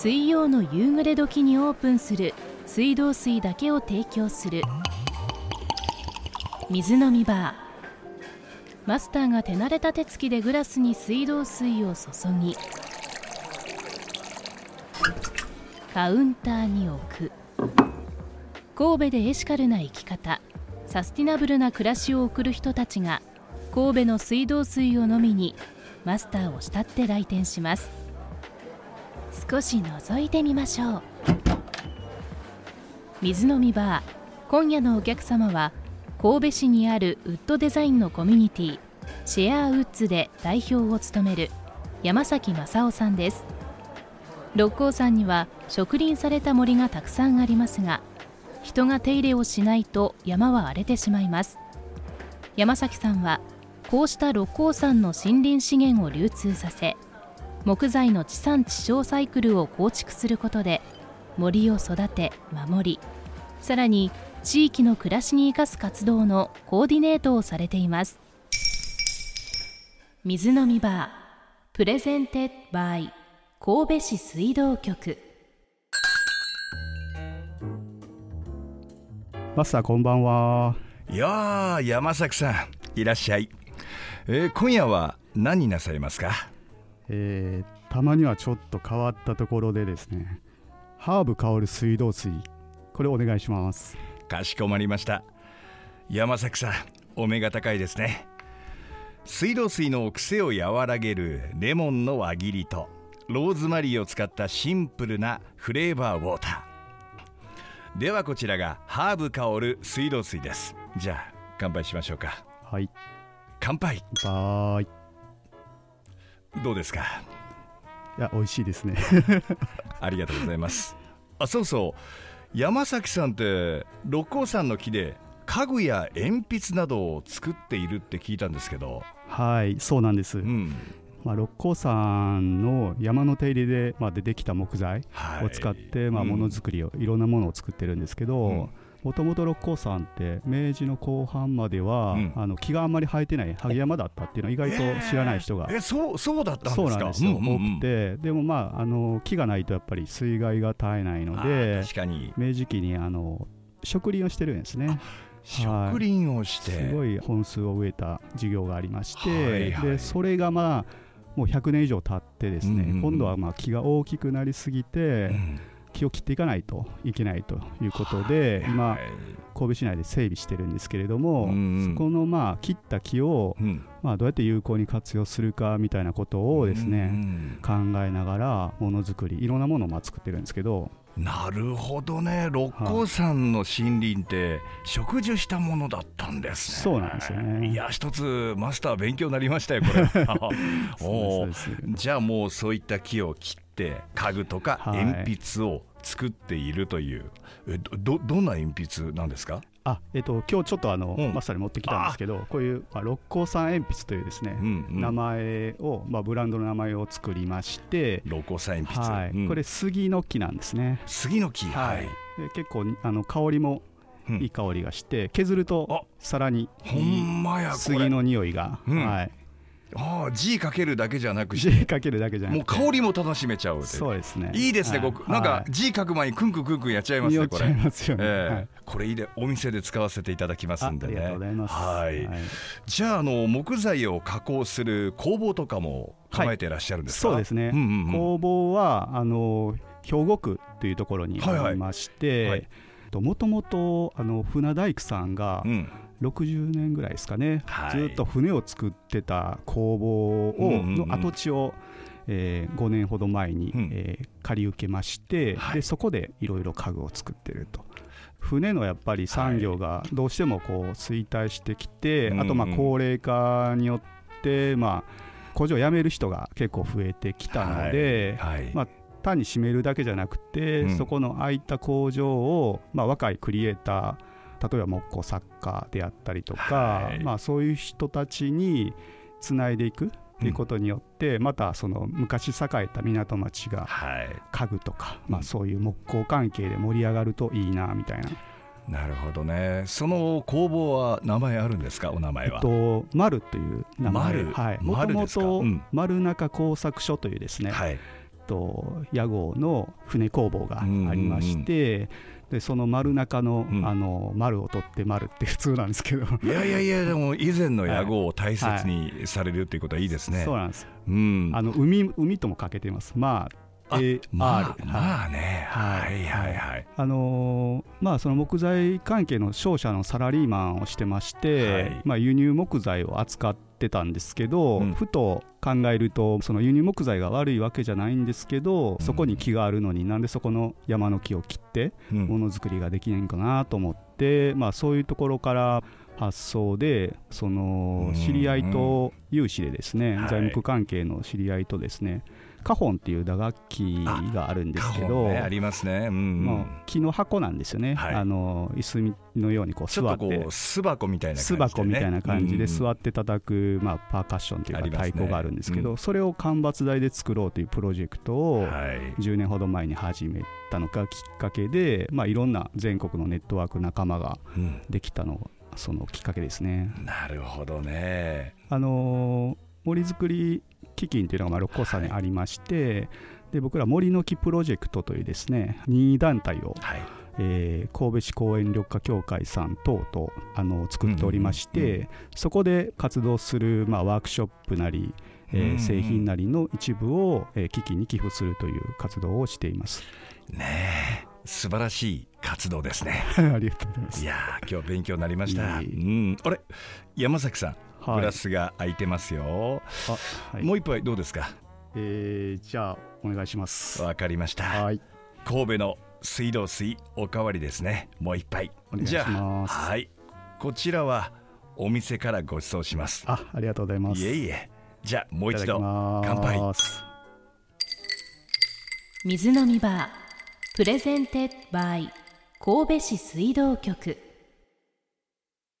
水曜の夕暮れ時にオープンする水道水だけを提供する。水飲みバー。マスターが手慣れた手つきでグラスに水道水を注ぎ。カウンターに置く。神戸でエシカルな生き方。サスティナブルな暮らしを送る人たちが神戸の水道水を飲みにマスターを慕って来店します。少し覗いてみましょう。水飲みバー今夜のお客様は神戸市にあるウッドデザインのコミュニティシェアウッズで代表を務める山崎正夫さんです。六甲山には植林された森がたくさんありますが人が手入れをしないと山は荒れてしまいます。山崎さんはこうした六甲山の森林資源を流通させ木材の地産地消サイクルを構築することで森を育て守りさらに地域の暮らしに生かす活動のコーディネートをされています。水飲みバー presented by 神戸市水道局。マスターこんばんは。やあ山崎さんいらっしゃい、えー、今夜は何なさいますか？えー、たまにはちょっと変わったところでですねハーブ香る水道水これお願いします。かしこまりました。山崎さんお目が高いですね。水道水の癖を和らげるレモンの輪切りとローズマリーを使ったシンプルなフレーバーウォーター。ではこちらがハーブ香る水道水です。じゃあ乾杯しましょうか。はい。乾杯。バイどうですか？いや美味しいですね。ありがとうございます。あそうそう。山崎さんって六甲山の木で家具や鉛筆などを作っているって聞いたんですけど。はいそうなんです、うん。まあ、六甲山の山の手入れで、まあ、出てきた木材はいを使って、まあ、うんものづくりを、いろんなものを作ってるんですけどもともと六甲山って明治の後半までは、うん。あの木があんまり生えてない萩山だったっていうのは意外と知らない人がえーえそうそうだったんですか？多くて。でもまああの木がないとやっぱり水害が絶えないのあでー確かに。明治期にあの植林をしてるんですね。植林をして、すごい本数を植えた事業がありまして、はいはい。でそれがまあもう100年以上経ってですね、うんうんうん。今度はまあ木が大きくなりすぎて、うん木を切っていかないといけないということで、今はい。神戸市内で整備してるんですけれども、うんうん。そこのまあ切った木を、うん。まあ、どうやって有効に活用するかみたいなことをですね、うん考えながらものづくりいろんなものをまあ作ってるんですけど。なるほどね。六甲山の森林って植樹したものだったんですね。そうなんですよね。いや一つマスター勉強になりましたよこれ。じゃあもうそういった木を切って家具とかはい。鉛筆を作っているという、えどどどんな鉛筆なんですか？あえっと今日ちょっとあの、うん。マスターに持ってきたんですけどこういう、まあ、六甲山鉛筆というですね、うんうん。名前を、まあ、ブランドの名前を作りまして、六甲山鉛筆、はい。うん。これ杉の木なんですね、杉の木はい、で結構あの香りもうん。いい香りがして削るとさらにほんまや杉の匂いが、うん。はい、ああ字かけるだけじゃなくして字かけるだけじゃなもう香りも楽しめちゃうそうですね。いいですね、はい。僕。なんか字書く前にクンクンクンクンやっちゃいます匂っちゃいねこれ。ますよね、ええはい。これいいでお店で使わせていただきますんでね。あありがとうございます。はい。じゃああの木材を加工する工房とかも構えていらっしゃるんですか？そうですね、うんうんうん。工房はあの兵庫区というところにありまして、はい。もともとあの船大工さんがうん。60年ぐらいですかね、はい。ずっと船を作ってた工房を、の跡地を、えー5年ほど前に、うん。えー借り受けまして、はい。でそこでいろいろ家具を作ってると。船のやっぱり産業がどうしてもこう衰退してきて、うんうん。あとまあ高齢化によって、まあ、工場を辞める人が結構増えてきたので、はい。まあ単に閉めるだけじゃなくて、うん。そこの空いた工場を、まあ、若いクリエイター例えば木工作家であったりとか、はい。まあ、そういう人たちにつないでいくっていうことによって、またその昔栄えた港町がはい。家具とか、うん。まあ、そういう木工関係で盛り上がるといいなみたいな、なるほどね。その工房は名前あるんですか？お名前は。えっと、丸という名前。丸。はい、もともとうん。丸中工作所というですね、はい。と屋号の船工房がありまして、でその丸中の,、うん。あの丸を取って丸って普通なんですけど、いやいやいやでも以前の屋号を大切にされるっていうことはいいですね、そうなんですうん。あの海海ともかけてます。まああ AR まあはい。まあね。ははいいはい。はい。あのーまあその木材関係の商社のサラリーマンをしてまして、はい。まあ、輸入木材を扱ってたんですけど、うん。ふと考えるとその輸入木材が悪いわけじゃないんですけど、うん。そこに木があるのになんでそこの山の木を切ってうん。ものづくりができないんかなと思って、まあ、そういうところから発想でそのうん。知り合いと有志でですね、はい。材木関係の知り合いとですねカホンっていう打楽器があるんですけ花ど、本ねありますね。うんうん。まあ、木の箱なんですよね、はい。あの椅子のようにこうちょっと座ってこう巣箱みたいな感じ巣で、ね、箱みたいな感じで座っって叩く、まあ、パーカッションというか太鼓があるんですけど、うんそれを間伐材で作ろうというプロジェクトをはい。10年ほど前に始めたのがきっかけで、まあ、いろんな全国のネットワーク仲間がうん。できたのがそのきっかけですね。なるほどね。あのー森づくり基金というのがまあ六甲山にありまして、で僕ら森の木プロジェクトというですね任意団体をはい。えー神戸市公園緑化協会さん等とあの作っておりまして、うんうんそこで活動する、まあ、ワークショップなり、えーうんうん製品なりの一部を、えー基金に寄付するという活動をしています。ねえ素晴らしい活動ですね。ありがとうございます。いやー今日勉強になりました。いえいえ。うん。あれ？山崎さんはいグラスが空いてますよ、あはい。もう一杯どうですか？えーじゃあお願いします。わかりました。はい、神戸の水道水おかわりですね。もう一杯。お願いしじゃあます。はい。こちらはお店からご馳走します。あ、ありがとうございます。いえいえ。じゃあもう一度乾杯。水飲みバープレゼンテッドバイ神戸市水道局